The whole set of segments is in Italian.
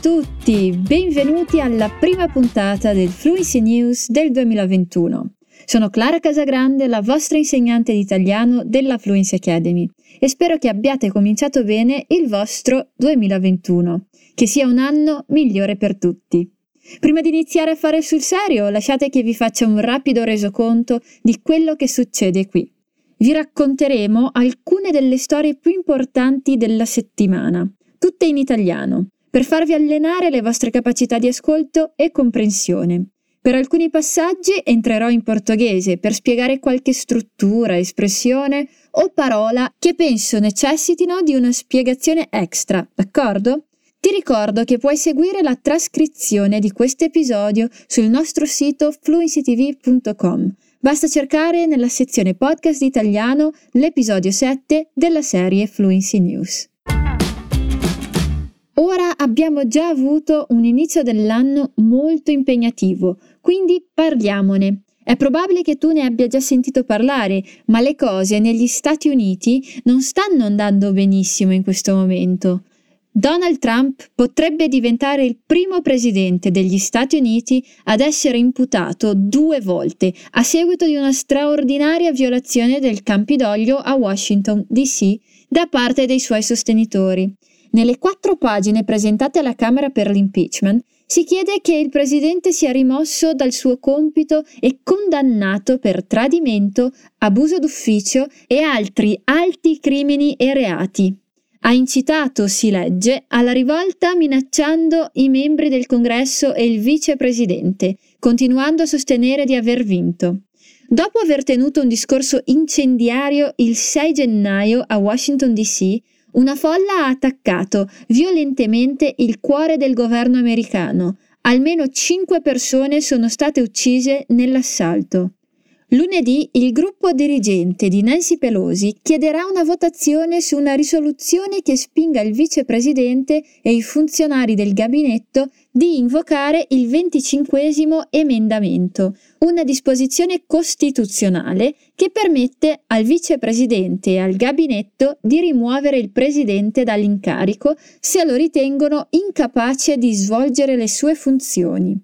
tutti, benvenuti alla prima puntata del Fluency News del 2021. Sono Clara Casagrande, la vostra insegnante di italiano della Fluency Academy e spero che abbiate cominciato bene il vostro 2021, che sia un anno migliore per tutti. Prima di iniziare a fare sul serio, lasciate che vi faccia un rapido resoconto di quello che succede qui. Vi racconteremo alcune delle storie più importanti della settimana, tutte in italiano per farvi allenare le vostre capacità di ascolto e comprensione. Per alcuni passaggi entrerò in portoghese per spiegare qualche struttura, espressione o parola che penso necessitino di una spiegazione extra, d'accordo? Ti ricordo che puoi seguire la trascrizione di questo episodio sul nostro sito fluencytv.com. Basta cercare nella sezione podcast italiano l'episodio 7 della serie Fluency News. Ora abbiamo già avuto un inizio dell'anno molto impegnativo, quindi parliamone. È probabile che tu ne abbia già sentito parlare, ma le cose negli Stati Uniti non stanno andando benissimo in questo momento. Donald Trump potrebbe diventare il primo presidente degli Stati Uniti ad essere imputato due volte a seguito di una straordinaria violazione del Campidoglio a Washington, D.C. da parte dei suoi sostenitori. Nelle quattro pagine presentate alla Camera per l'impeachment si chiede che il Presidente sia rimosso dal suo compito e condannato per tradimento, abuso d'ufficio e altri alti crimini e reati. Ha incitato, si legge, alla rivolta minacciando i membri del Congresso e il vicepresidente, continuando a sostenere di aver vinto. Dopo aver tenuto un discorso incendiario il 6 gennaio a Washington DC, una folla ha attaccato violentemente il cuore del governo americano. Almeno cinque persone sono state uccise nell'assalto. Lunedì il gruppo dirigente di Nancy Pelosi chiederà una votazione su una risoluzione che spinga il vicepresidente e i funzionari del gabinetto di invocare il 25 emendamento, una disposizione costituzionale che permette al vicepresidente e al gabinetto di rimuovere il presidente dall'incarico se lo ritengono incapace di svolgere le sue funzioni.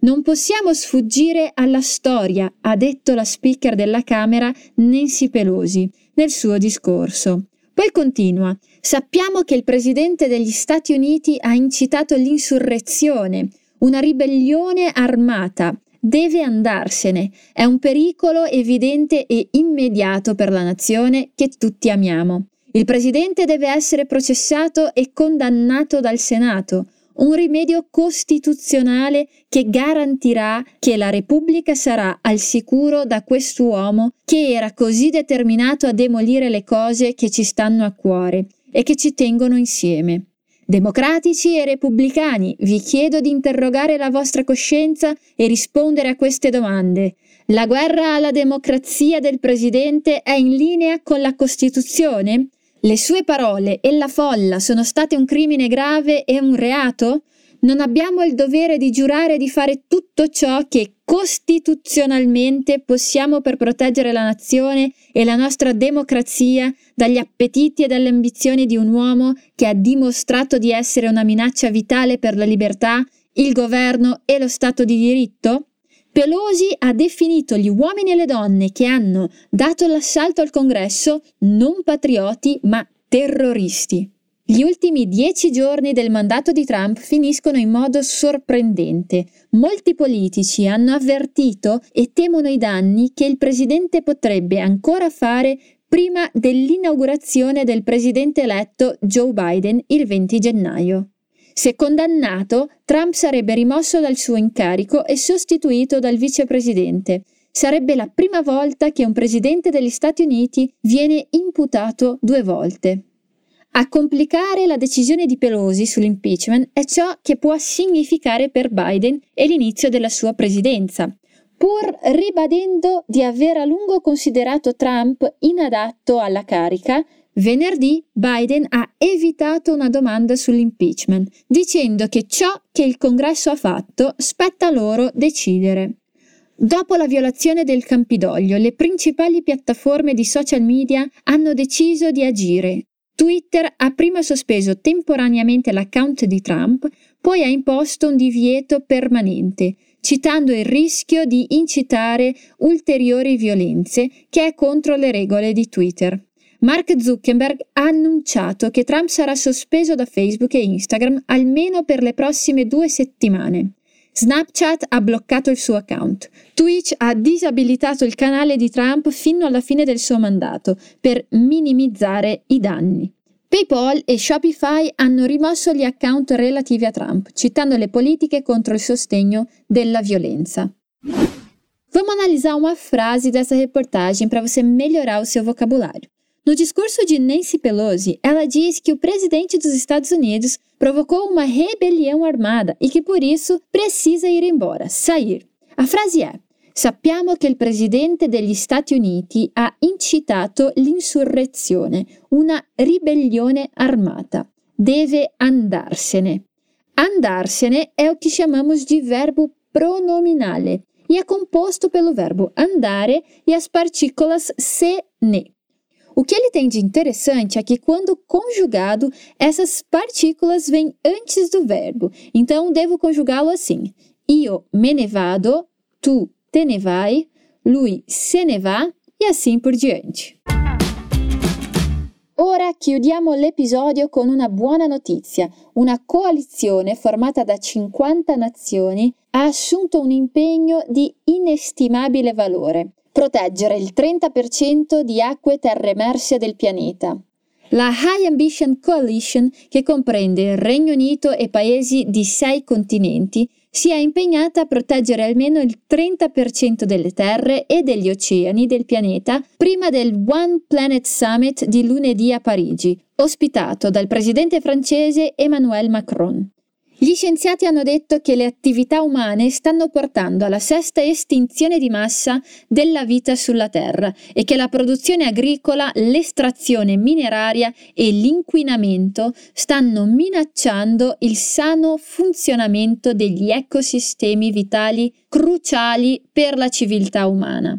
Non possiamo sfuggire alla storia, ha detto la speaker della Camera Nancy Pelosi nel suo discorso. Poi continua. Sappiamo che il presidente degli Stati Uniti ha incitato l'insurrezione, una ribellione armata. Deve andarsene. È un pericolo evidente e immediato per la nazione che tutti amiamo. Il presidente deve essere processato e condannato dal Senato un rimedio costituzionale che garantirà che la Repubblica sarà al sicuro da quest'uomo che era così determinato a demolire le cose che ci stanno a cuore e che ci tengono insieme. Democratici e repubblicani, vi chiedo di interrogare la vostra coscienza e rispondere a queste domande. La guerra alla democrazia del Presidente è in linea con la Costituzione? Le sue parole e la folla sono state un crimine grave e un reato? Non abbiamo il dovere di giurare di fare tutto ciò che costituzionalmente possiamo per proteggere la nazione e la nostra democrazia dagli appetiti e dalle ambizioni di un uomo che ha dimostrato di essere una minaccia vitale per la libertà, il governo e lo Stato di diritto? Pelosi ha definito gli uomini e le donne che hanno dato l'assalto al congresso non patrioti ma terroristi. Gli ultimi dieci giorni del mandato di Trump finiscono in modo sorprendente. Molti politici hanno avvertito e temono i danni che il presidente potrebbe ancora fare prima dell'inaugurazione del presidente eletto Joe Biden il 20 gennaio. Se condannato, Trump sarebbe rimosso dal suo incarico e sostituito dal vicepresidente. Sarebbe la prima volta che un presidente degli Stati Uniti viene imputato due volte. A complicare la decisione di Pelosi sull'impeachment è ciò che può significare per Biden e l'inizio della sua presidenza. Pur ribadendo di aver a lungo considerato Trump inadatto alla carica, Venerdì Biden ha evitato una domanda sull'impeachment, dicendo che ciò che il Congresso ha fatto spetta loro decidere. Dopo la violazione del Campidoglio, le principali piattaforme di social media hanno deciso di agire. Twitter ha prima sospeso temporaneamente l'account di Trump, poi ha imposto un divieto permanente, citando il rischio di incitare ulteriori violenze che è contro le regole di Twitter. Mark Zuckerberg ha annunciato che Trump sarà sospeso da Facebook e Instagram almeno per le prossime due settimane. Snapchat ha bloccato il suo account. Twitch ha disabilitato il canale di Trump fino alla fine del suo mandato per minimizzare i danni. PayPal e Shopify hanno rimosso gli account relativi a Trump, citando le politiche contro il sostegno della violenza. Vamos analisar uma frase dessa reportagem para você melhorar o seu vocabulário. No discurso de Nancy Pelosi, ela diz que o presidente dos Estados Unidos provocou uma rebelião armada e que por isso precisa ir embora, sair. A frase é: Sappiamo che il presidente degli Stati Uniti ha incitato l'insurrezione, una ribellione armata. Deve andarsene. Andarsene è o che chamamos de verbo pronominale e è composto pelo verbo andare e as partículas se, ne. O que ele tem de interessante é que, quando conjugado, essas partículas vêm antes do verbo. Então, devo conjugá-lo assim: Io me ne vado, tu te ne vai, lui se ne va e assim por diante. Ora chiudiamo l'episodio con una buona notizia. Una coalizione formata da 50 nazioni ha assunto un impegno di inestimabile valore proteggere il 30% di acque terremerse del pianeta. La High Ambition Coalition, che comprende il Regno Unito e paesi di sei continenti, si è impegnata a proteggere almeno il 30% delle terre e degli oceani del pianeta prima del One Planet Summit di lunedì a Parigi, ospitato dal presidente francese Emmanuel Macron. Gli scienziati hanno detto che le attività umane stanno portando alla sesta estinzione di massa della vita sulla Terra e che la produzione agricola, l'estrazione mineraria e l'inquinamento stanno minacciando il sano funzionamento degli ecosistemi vitali cruciali per la civiltà umana.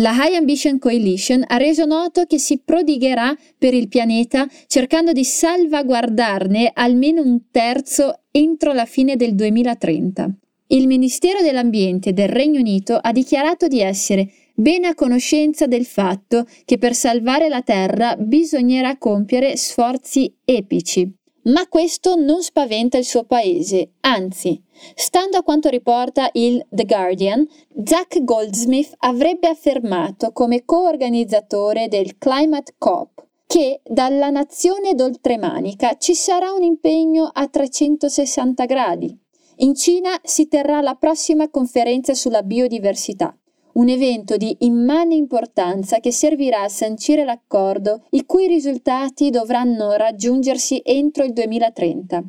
La High Ambition Coalition ha reso noto che si prodigherà per il pianeta cercando di salvaguardarne almeno un terzo entro la fine del 2030. Il Ministero dell'Ambiente del Regno Unito ha dichiarato di essere bene a conoscenza del fatto che per salvare la Terra bisognerà compiere sforzi epici. Ma questo non spaventa il suo paese, anzi, stando a quanto riporta il The Guardian, Zach Goldsmith avrebbe affermato come coorganizzatore del Climate COP che dalla nazione d'oltremanica ci sarà un impegno a 360 gradi. In Cina si terrà la prossima conferenza sulla biodiversità un evento di immane importanza che servirà a sancire l'accordo i cui risultati dovranno raggiungersi entro il 2030.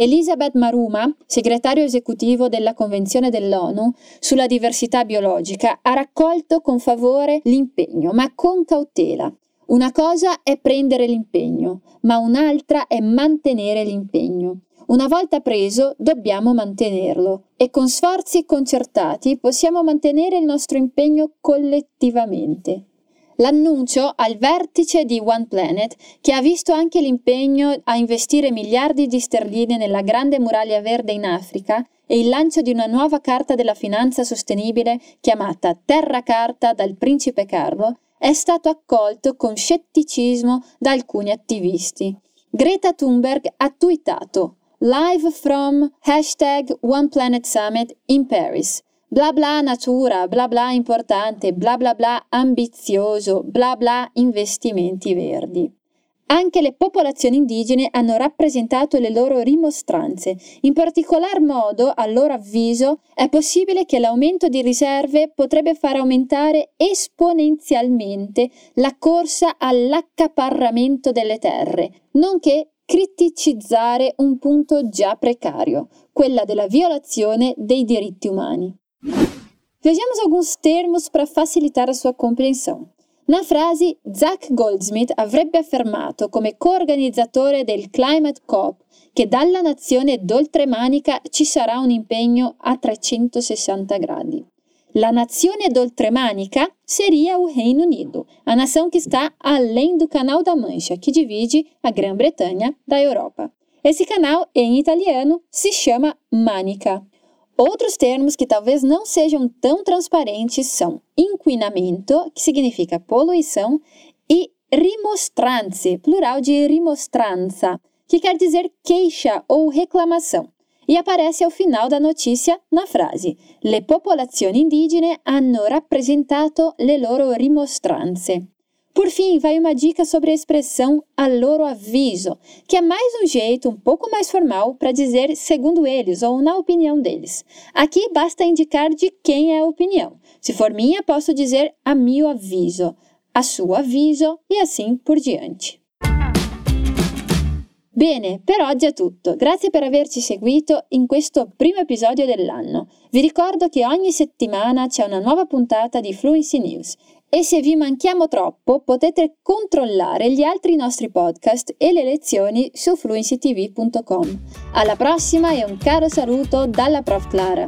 Elisabeth Maruma, segretario esecutivo della Convenzione dell'ONU sulla diversità biologica, ha raccolto con favore l'impegno, ma con cautela. Una cosa è prendere l'impegno, ma un'altra è mantenere l'impegno. Una volta preso, dobbiamo mantenerlo e con sforzi concertati possiamo mantenere il nostro impegno collettivamente. L'annuncio al vertice di One Planet, che ha visto anche l'impegno a investire miliardi di sterline nella grande muraglia verde in Africa e il lancio di una nuova carta della finanza sostenibile chiamata Terra Carta dal principe Carlo, è stato accolto con scetticismo da alcuni attivisti. Greta Thunberg ha twittato Live from hashtag One Planet Summit in Paris. Bla bla natura, bla bla importante, bla bla bla ambizioso, bla bla investimenti verdi. Anche le popolazioni indigene hanno rappresentato le loro rimostranze. In particolar modo, a loro avviso, è possibile che l'aumento di riserve potrebbe far aumentare esponenzialmente la corsa all'accaparramento delle terre, nonché criticizzare un punto già precario, quella della violazione dei diritti umani. Vejamos alguns termos para facilitar a sua compreensão. Na frase, Zach Goldsmith avrebbe affermato come coorganizzatore del Climate COP che dalla nazione d'oltremanica ci sarà un impegno a 360 gradi. La nazione d'oltremanica seria o Reino Unido, a nação que está além do Canal da Mancha, que divide a Grã-Bretanha da Europa. Esse canal, em italiano, se chama Manica. Outros termos que talvez não sejam tão transparentes são inquinamento, que significa poluição, e rimostranze, plural de rimostranza, que quer dizer queixa ou reclamação. E aparece ao final da notícia na frase: Le popolazioni indigene hanno rappresentato le loro rimostranze. Por fim, vai uma dica sobre a expressão a loro aviso, que é mais um jeito um pouco mais formal para dizer segundo eles ou na opinião deles. Aqui basta indicar de quem é a opinião. Se for minha, posso dizer a mio aviso, a suo avviso e assim por diante. Bene, per oggi è tutto. Grazie per averci seguito in questo primo episodio dell'anno. Vi ricordo che ogni settimana c'è una nuova puntata di Fluency News e se vi manchiamo troppo potete controllare gli altri nostri podcast e le lezioni su fluencytv.com. Alla prossima e un caro saluto dalla Prof Clara.